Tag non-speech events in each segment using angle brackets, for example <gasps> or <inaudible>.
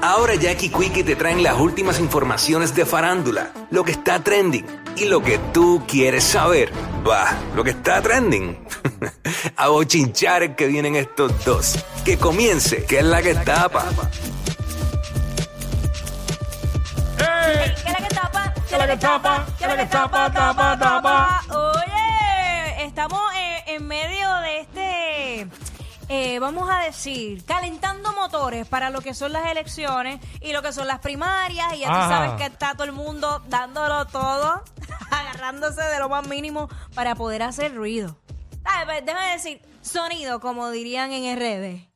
Ahora Jackie Quickie te traen las últimas informaciones de farándula, lo que está trending y lo que tú quieres saber. Va, lo que está trending. <laughs> a bochinchar que vienen estos dos. Que comience, que es la que tapa. ¡Ey! ¿Qué es la que tapa? ¿Qué es la que tapa? ¿Qué es la que tapa, tapa, tapa? Oye, estamos en medio de este, eh, vamos a decir, calentando motores para lo que son las elecciones y lo que son las primarias. Y ya tú Ajá. sabes que está todo el mundo dándolo todo, <laughs> agarrándose de lo más mínimo para poder hacer ruido. ¿Sabes? Pues, Déjame decir, sonido, como dirían en RD.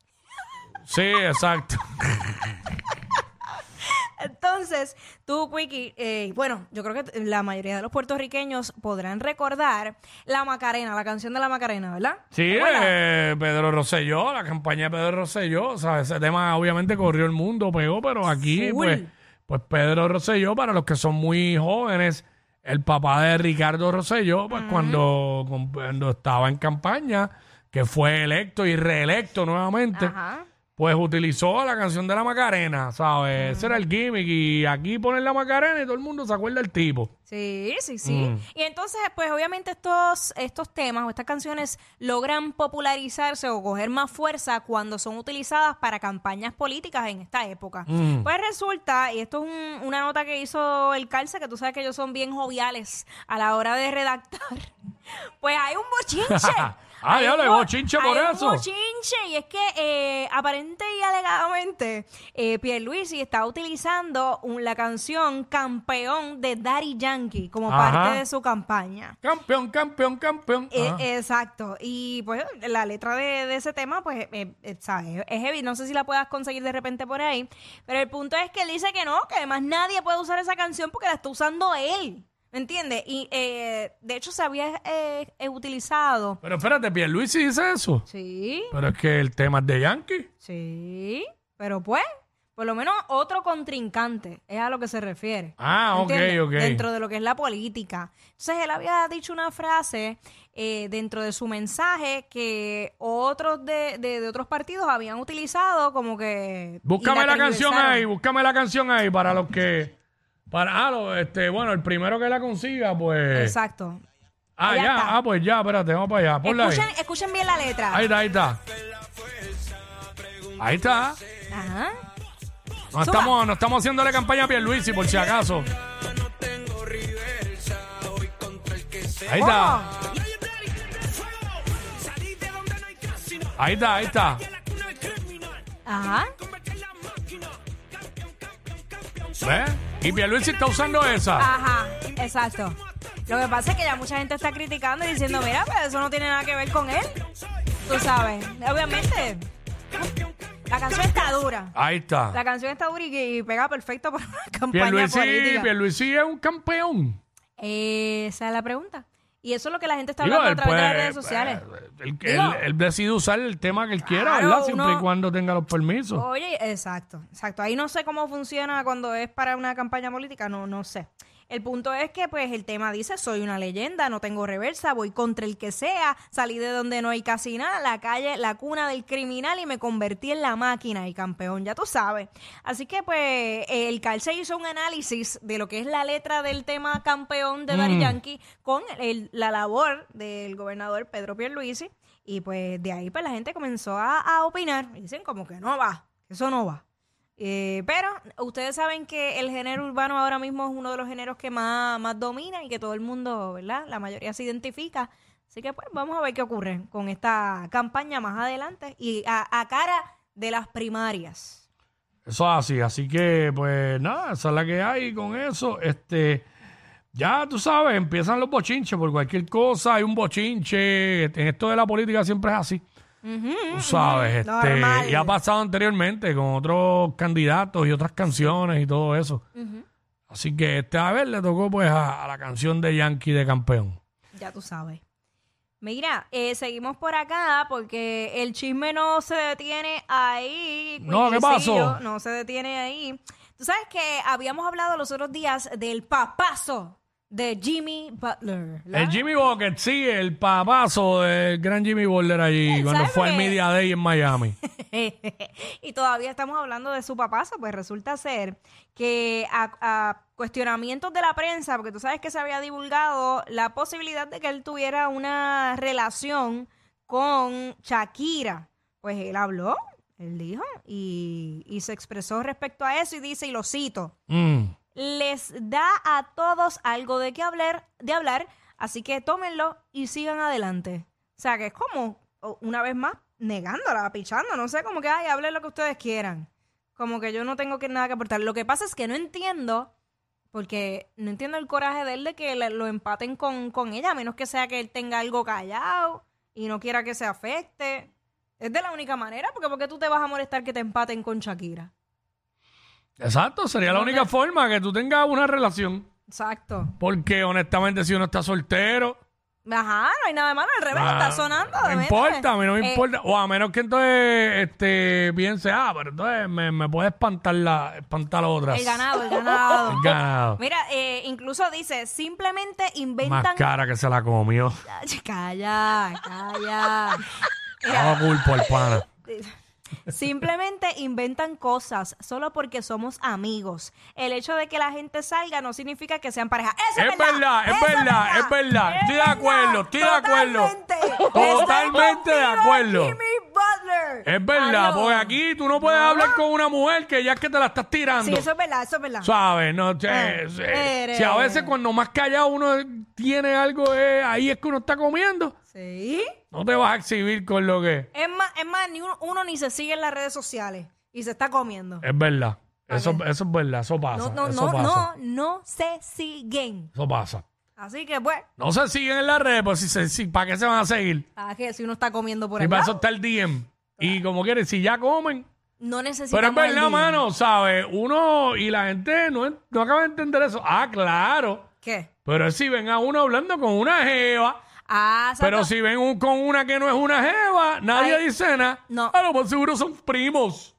Sí, exacto. <laughs> Entonces, tú, Quickie, eh, bueno, yo creo que la mayoría de los puertorriqueños podrán recordar la Macarena, la canción de la Macarena, ¿verdad? Sí, eh, Pedro Rosselló, la campaña de Pedro Rosselló, o sea, ese tema obviamente corrió el mundo, pegó, pero aquí, Full. pues, pues Pedro Rosselló, para los que son muy jóvenes, el papá de Ricardo Rosselló, pues cuando, cuando estaba en campaña, que fue electo y reelecto nuevamente, Ajá. Pues utilizó la canción de la Macarena, ¿sabes? Ese era el gimmick y aquí ponen la Macarena y todo el mundo se acuerda del tipo. Sí, sí, sí. Mm. Y entonces, pues obviamente estos, estos temas o estas canciones logran popularizarse o coger más fuerza cuando son utilizadas para campañas políticas en esta época. Mm. Pues resulta, y esto es un- una nota que hizo el Calce, que tú sabes que ellos son bien joviales a la hora de redactar, <laughs> pues hay un bochinche. <laughs> Ah, Hay diablo, un hay bo- bochinche por hay eso. Un bochinche, y es que eh, aparente y alegadamente eh, Pierluisi está utilizando un- la canción Campeón de Daddy Yankee como Ajá. parte de su campaña. Campeón, campeón, campeón. Eh, Ajá. exacto. Y pues la letra de, de ese tema, pues, eh, eh, ¿sabes? es heavy. No sé si la puedas conseguir de repente por ahí. Pero el punto es que él dice que no, que además nadie puede usar esa canción porque la está usando él. ¿Me entiendes? Y eh, de hecho se había eh, eh, utilizado. Pero espérate, Pierluisi dice eso. Sí, Pero es que el tema es de Yankee. sí. Pero pues, por lo menos otro contrincante es a lo que se refiere. Ah, ok, ¿Entiendes? ok. Dentro de lo que es la política. Entonces, él había dicho una frase eh, dentro de su mensaje que otros de, de- de otros partidos habían utilizado como que... Búscame y la canción ahí, búscame la canción ahí para los que. Para, ah, lo- este, bueno, el primero que la consiga, pues. Exacto. Ah, Allá ya, está. ah, pues ya, espérate, vamos para allá. Ponla ahí. Escuchen, escuchen bien la letra. Ahí está, ahí está. Ahí está. Ajá. No Suba. estamos, no estamos haciéndole campaña a Pierluisi, por si acaso. Ahí está. Oh, Ahí está, ahí está. Ajá. ¿Ves? Y Pierluisi está usando esa. Ajá, exacto. Lo que pasa es que ya mucha gente está criticando y diciendo, mira, pero eso no tiene nada que ver con él. Tú sabes, obviamente. La canción está dura. Ahí está. La canción está dura y, y pega perfecto <laughs> para una campaña Pierluisi, política. Pierluisi es un campeón. Esa es la pregunta. Y eso es lo que la gente está Digo, hablando a él través de las puede- redes sociales. Él, él- Digo- él decide usar el tema que él quiera, Claro, ¿verdad? Siempre uno- y cuando tenga los permisos. Oye, exacto, exacto. Ahí no sé cómo funciona cuando es para una campaña política, no, no sé. El punto es que, pues, el tema dice, soy una leyenda, no tengo reversa, voy contra el que sea, salí de donde no hay casi nada, la calle, la cuna del criminal y me convertí en la máquina y campeón, ya tú sabes. Así que, pues, el Calce hizo un análisis de lo que es la letra del tema campeón de Daddy Yankee con el- la labor del gobernador Pedro Pierluisi y, pues, de ahí, pues, la gente comenzó a, a opinar. Y dicen como que no va, que eso no va. Eh, pero ustedes saben que el género urbano ahora mismo es uno de los géneros que más, más domina y que todo el mundo, ¿verdad? La mayoría se identifica. Así que pues vamos a ver qué ocurre con esta campaña más adelante y a, cara de las primarias. Eso es así. Así que, pues nada, esa es la que hay con eso. Este, ya tú sabes, empiezan los bochinches por cualquier cosa. Hay un bochinche. En esto de la política siempre es así. Tú sabes, este, Normal. y ha pasado anteriormente con otros candidatos y otras canciones y todo eso. Así que este a ver le tocó pues a, a la canción de Yankee de campeón. Ya tú sabes. Mira, eh, seguimos por acá porque el chisme no se detiene ahí. No, ¿qué pasó? No se detiene ahí. Tú sabes que habíamos hablado los otros días del papazo de Jimmy Butler. El Jimmy Bucket, sí, el papazo del gran Jimmy Butler allí Eh, cuando ¿sabes fue al? Media Day en Miami. <laughs> y todavía estamos hablando de su papazo, pues resulta ser que a, a cuestionamientos de la prensa, porque tú sabes que se había divulgado la posibilidad de que él tuviera una relación con Shakira, pues él habló, él dijo, y, y se expresó respecto a eso y dice, y lo cito, Mm. Les da a todos algo de qué hablar, de hablar, así que tómenlo y sigan adelante. O sea, que es como, una vez más, negándola, pichando, no sé, como que, ay, hablen lo que ustedes quieran. Como que yo no tengo que nada que aportar. Lo que pasa es que no entiendo, porque no entiendo el coraje de él de que lo empaten con, con ella, a menos que sea que él tenga algo callado y no quiera que se afecte. Es de la única manera, porque ¿por qué tú te vas a molestar que te empaten con Shakira? Exacto, sería la única forma que tú tengas una relación. Exacto. Porque honestamente si uno está soltero, Ajá, no hay nada de malo, al revés, ah, está sonando. No me importa, a mí no me Eh, importa. O a menos que entonces este, piense, ah, pero entonces me, me puede espantar, la, espantar otras. El ganado, el ganado. <laughs> El ganado. Mira, eh, incluso dice, simplemente Más inventan... cara que se la comió. Calla, calla. No culpo al pana. <laughs> Simplemente inventan cosas solo porque somos amigos. El hecho de que la gente salga no significa que sean pareja. Eso es, Es verdad, es verdad, es verdad. Estoy de acuerdo, estoy de acuerdo. Totalmente. Totalmente de acuerdo. Butler. Es verdad, porque aquí tú no puedes hablar con una mujer que ya es que te la estás tirando. Sí, eso es verdad, eso es verdad. ¿Sabes? No, che, sí. eres- Si a veces cuando más callado uno tiene algo, eh, ahí es que uno está comiendo. Sí. No te vas a exhibir con lo que Es más, es más, ni uno, uno ni se sigue en las redes sociales y se está comiendo. es verdad. Eso, eso es verdad, eso pasa. No, no, eso no, pasa. no, no se siguen. Eso pasa. Así que, pues, No se siguen en las redes, pues si se, si, ¿para qué se van a seguir? ¿sabes qué? Si uno está comiendo por Si ahí, para eso está el DM. Y como quieres, si ya comen. no necesita Pero es verdad, mano, ¿sabes? Uno y la gente no, no acaba de entender eso. Ah, claro. ¿Qué? Pero es si ven a uno hablando con una jeva. Ah, exacto. Pero si ven un- con una que no es una jeva, nadie Ay, dice nada. no. A lo más seguro son primos.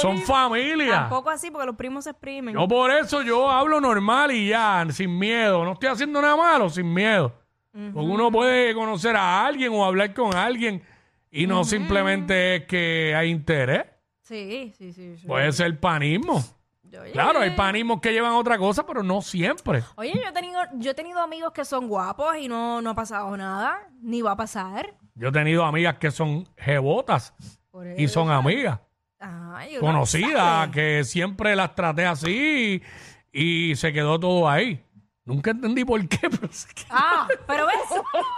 son <laughs> familia. Tampoco así, porque los primos se exprimen. Yo por eso yo hablo normal y ya, sin miedo. No estoy haciendo nada malo, sin miedo. Porque uno puede conocer a alguien o hablar con alguien y no simplemente es que hay interés. Sí, sí, sí. sí. Puede ser panismo. Yo- Claro, hay panismos que llevan otra cosa, pero no siempre. Oye, yo he tenido, yo he tenido amigos que son guapos y no, no ha pasado nada, ni va a pasar. Yo he tenido amigas que son jebotas Por y son amigas. Ay, uno conocidas sabe. que siempre las traté así y se quedó todo ahí. Nunca entendí por qué, <laughs> pero, sé que- Ah, pero ves,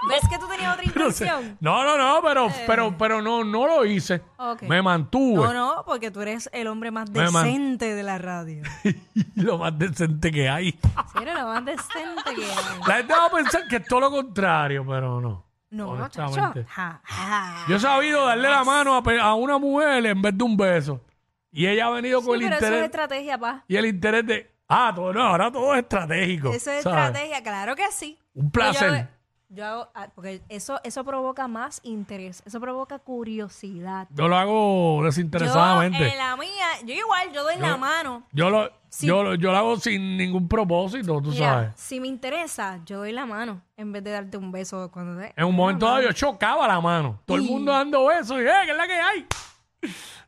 ves que tú tenías otra pero sé- intención. no, no, no, pero, pero, pero no, no lo hice. Eh. Ok. Me mantuve. No, no, porque tú eres el hombre más Me man- decente de la radio. <laughs> lo más decente que hay. Sí, eres lo más decente que hay. La gente va a pensar que es todo lo contrario, pero no. No, chacho. honestamente. Ja, ja. Yo he sabido darle la mano a, pe- a una mujer en vez de un beso. Y ella ha venido Sí, con el pero eso es interés. estrategia, pa. y el interés de. Ah, todo, no, ahora todo es estratégico. Eso es ¿sabes? estrategia, claro que sí. Un Pero placer. Yo, yo hago, ah, porque eso, eso provoca más interés, eso provoca curiosidad. Yo lo hago desinteresadamente. Yo, en la mía, yo igual, yo doy la mano. Yo lo, Sí. yo, lo- yo lo hago sin ningún propósito, tú Mira, sabes. si me interesa, yo doy la mano en vez de darte un beso cuando te... En un momento dado yo chocaba la mano. Todo el mundo dando besos y, ¡eh, qué es la que hay!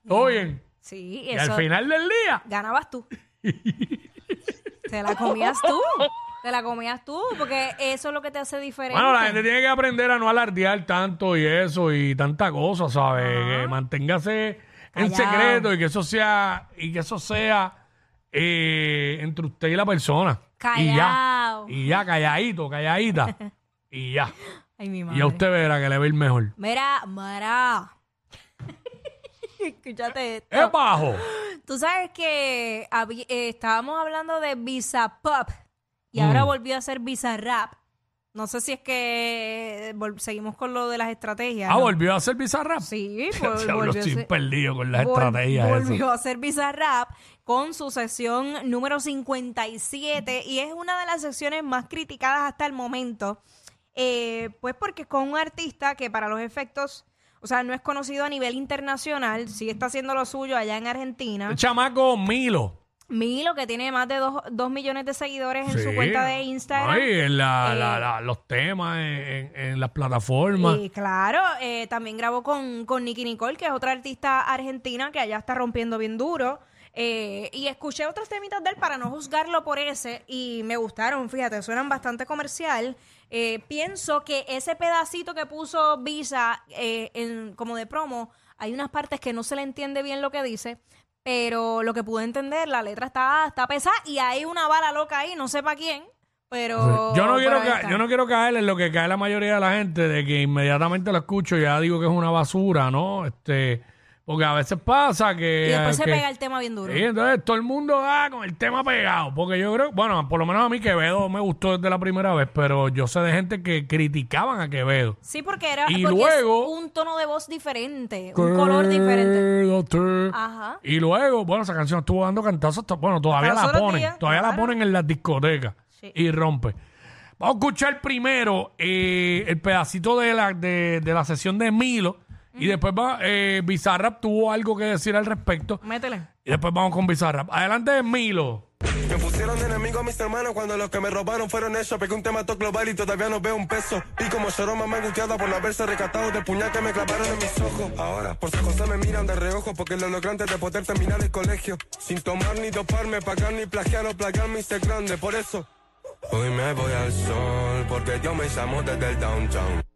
Todo bien. Sí, Y al final del día, ganabas tú. <laughs> te la comías tú. Te la comías tú, porque eso es lo que te hace diferente. bueno, la gente tiene que aprender a no alardear tanto y eso y tanta cosa, ¿sabes? Que manténgase en Callao. secreto y que eso sea, y que eso sea eh, entre usted y la persona. Callao. Y ya. Y ya, calladito, calladita. <laughs> y ya. Ay, mi Y madre. ya usted verá que le va a ir mejor. Mira, Mara. Escúchate esto. Es bajo. <gasps> Tú sabes que eh, estábamos hablando de Visa Pop y ahora Mm. volvió a ser Visa Rap. No sé si es que eh, vol- seguimos con lo de las estrategias. Ah, ¿no? volvió a hacer Bizarrap. Sí, <laughs> vol- Diablo, volvió a estoy ser- perdido con las Vol- estrategias. esas. Volvió a hacer Bizarrap con su sesión número 57 y es una de las sesiones más criticadas hasta el momento. Eh, pues porque es con un artista que para los efectos, o sea, no es conocido a nivel internacional, sí está haciendo lo suyo allá en Argentina. El chamaco Milo. Milo, que tiene más de 2 millones de seguidores en su Sí. cuenta de Instagram. Ay, en la- Eh, la- la- los temas en, en- en las plataformas. Y claro, eh, también grabó con, con Nicky Nicole, que es otra artista argentina que allá está rompiendo bien duro. Eh, y escuché otros temitas de él para no juzgarlo por ese y me gustaron, fíjate, suenan bastante comercial. Eh, pienso que ese pedacito que puso Visa eh, en, como de promo, hay unas partes que no se le entiende bien lo que dice, pero lo que pude entender, la letra está, está pesada y hay una bala loca ahí, no sé para quién, pero... yo, no quiero ca- yo no quiero caer en lo que cae la mayoría de la gente, de que inmediatamente lo escucho y ya digo que es una basura, ¿no? Este, porque a veces pasa que... Y después se que- pega el tema bien duro. Sí, entonces todo el mundo va con el tema pegado. Porque yo creo, bueno, por lo menos a mí Quevedo me gustó desde la primera vez, pero yo sé de gente que criticaban a Quevedo. Sí, porque era Y porque luego- es un tono de voz diferente, un color diferente. Quédate. Ajá. Y luego, bueno, esa canción estuvo dando cantazos. hasta- Bueno, todavía Hasta la otros ponen. días, todavía la claro. ponen en las discotecas. Sí. Y rompe. Vamos a escuchar primero eh, el pedacito de la, de, de la sesión de Milo. Y después va, eh, Bizarrap tuvo algo que decir al respecto. Métele. Y después vamos con Bizarrap. Adelante, Milo. Me pusieron de enemigo a mis hermanos cuando los que me robaron fueron ellos. Pegué un tema todo global y todavía no veo un peso. Y como lloró mamá angustiada por no haberse recatado de puñal que me clavaron en mis ojos. Ahora, por si cosas me miran de reojo porque lo logré antes de poder terminar el colegio. Sin tomar ni doparme, pagar ni plagiar o plagiar me hice grande. Por eso, hoy me voy al sol porque Dios me llamó desde el downtown.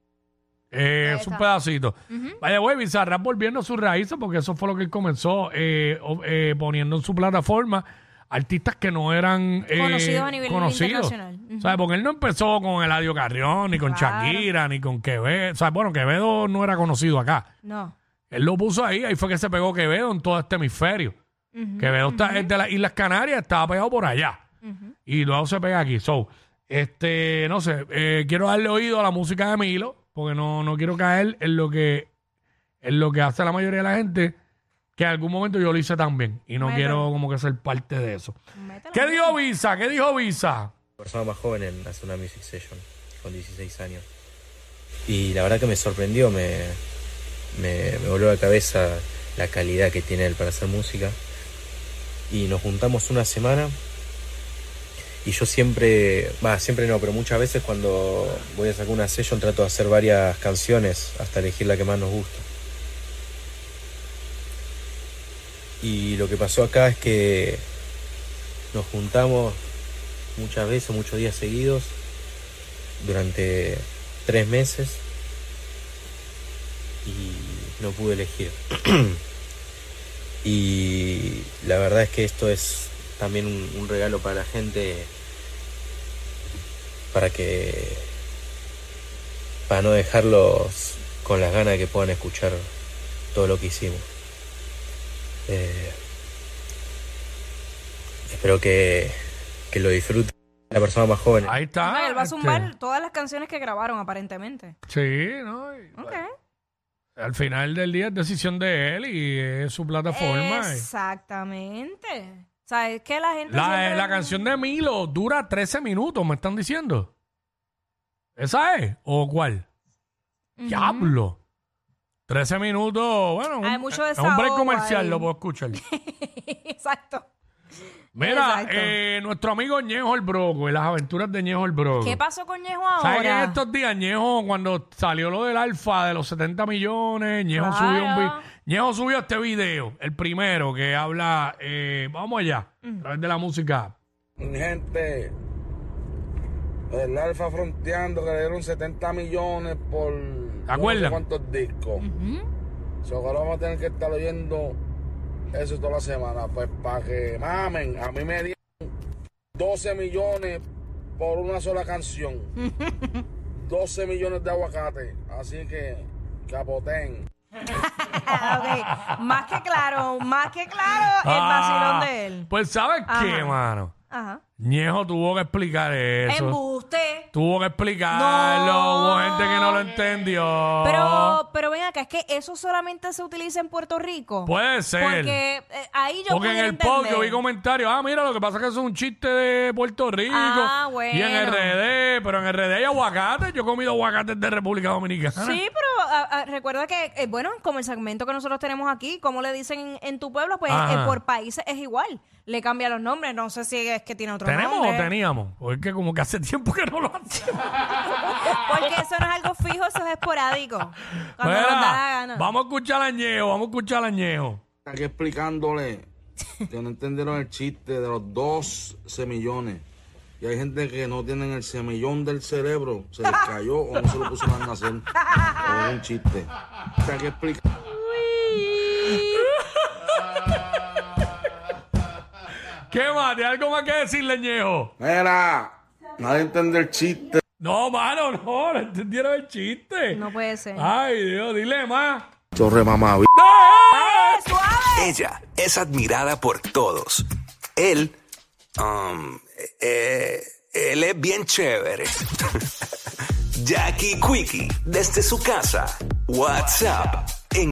Eh, es un pedacito. Vaya, güey, Bizarrap volviendo a sus raíces, porque eso fue lo que él comenzó eh, o- eh, poniendo en su plataforma artistas que no eran eh, Conocidos a nivel internacional. Ujú. ¿Sabes? Porque él no empezó con Eladio Carrión, ni con Claro. Shakira, ni con Quevedo. O sea, bueno, Quevedo no era conocido acá. No. Él lo puso ahí, ahí fue que se pegó Quevedo en todo este hemisferio. Quevedo está, es de las Islas Canarias, estaba pegado por allá. Y luego se pega aquí. So, este, no sé, eh, quiero darle oído a la música de Milo, porque no, no quiero caer en lo que en lo que hace la mayoría de la gente, que en algún momento yo lo hice también. Y no quiero como que ser parte de eso. ¿Qué dijo Visa? ¿Qué dijo Visa? persona más joven en hacer una music session con 16 años. Y la verdad que me sorprendió, me, me, me voló la cabeza la calidad que tiene él para hacer música. Y nos juntamos una semana y yo siempre, va, siempre no, pero muchas veces cuando voy a sacar una session trato de hacer varias canciones hasta elegir la que más nos gusta. Y lo que pasó acá es que nos juntamos muchas veces, muchos días seguidos, durante tres meses y no pude elegir. <clears throat> y la verdad es que esto es también un, un regalo para la gente, para que, para no dejarlos con las ganas de que puedan escuchar todo lo que hicimos. Eh, espero que, que lo disfruten la persona más joven. Ahí está. Él va a este, zumbar todas las canciones que grabaron, aparentemente. Sí, ¿no? Y, Ok. Al final del día es decisión de él y es su plataforma. y- Exactamente. Sea, es que la gente. La, siempre- la canción de Milo dura 13 minutos, me están diciendo. ¿Esa es? ¿O cuál? Ujú. Diablo. 13 minutos, bueno, Hay un- mucho es un break desahogo comercial, ahí. lo puedo escuchar. <laughs> Exacto. Mira, Exacto. eh, nuestro amigo Ñejo el Broco y las aventuras de Ñejo el Broco. ¿Qué pasó con Ñejo ¿Sabes que en ahora? estos días Ñejo, cuando salió lo del alfa de los 70 millones, Ñejo Claro. subió un vi- Ñejo subió este video, el primero que habla, eh, vamos allá, Mm. a través de la música. Mi gente, el Alfa fronteando que le dieron 70 millones por ¿Te acuerdas? no sé cuántos discos. So, que ahora vamos a tener que estar oyendo eso toda la semana. Pues para que mamen, a mí me dieron 12 millones por una sola canción. <laughs> 12 millones de aguacate. Así que capoten. Ah, <laughs> ok. Más que claro, más que claro el vacilón Ah, de él. Pues ¿sabes qué, mano? Ajá. Ñejo tuvo que explicar eso. Embuste. Tuvo que explicarlo, No. hubo gente que no lo entendió. Pero, pero ven acá, es que eso solamente se utiliza en Puerto Rico. Puede ser. Porque eh, ahí yo Porque en pudiera el post yo vi comentarios, ah, mira, lo que pasa es que eso es un chiste de Puerto Rico. Ah, Y en bueno. RD, pero en RD hay aguacates. Yo he comido aguacates de República Dominicana. Sí, pero ah, ah, recuerda que, eh, bueno, como el segmento que nosotros tenemos aquí, como le dicen en, en tu pueblo, pues Ajá. eh, por países es igual. Le cambia los nombres. No sé si es que tiene otro ¿Tenemos nombre. o teníamos? Porque como que hace tiempo que no lo hacemos. <laughs> Porque eso no es algo fijo, eso es esporádico. Cuando Mira, nos da la gana. Vamos a escuchar a Añejo, vamos a escuchar a Añejo. Aquí explicándole que no entendieron el chiste de los dos semillones. Y hay gente que no tienen el semillón del cerebro, se les cayó o no se lo pusieron a nacer. O es un chiste. O sea, que explica. ¿Qué más? ¿Tienes algo más que decirle, Añejo? Mira, nadie entiende el chiste. No, mano, no, no entendieron el chiste. No puede ser. Ay, Dios, dile más. Chorre mamá, ¡Eh! Ella es admirada por todos. Él, um, eh, él es bien chévere. <laughs> Jackie Quickie, desde su casa. WhatsApp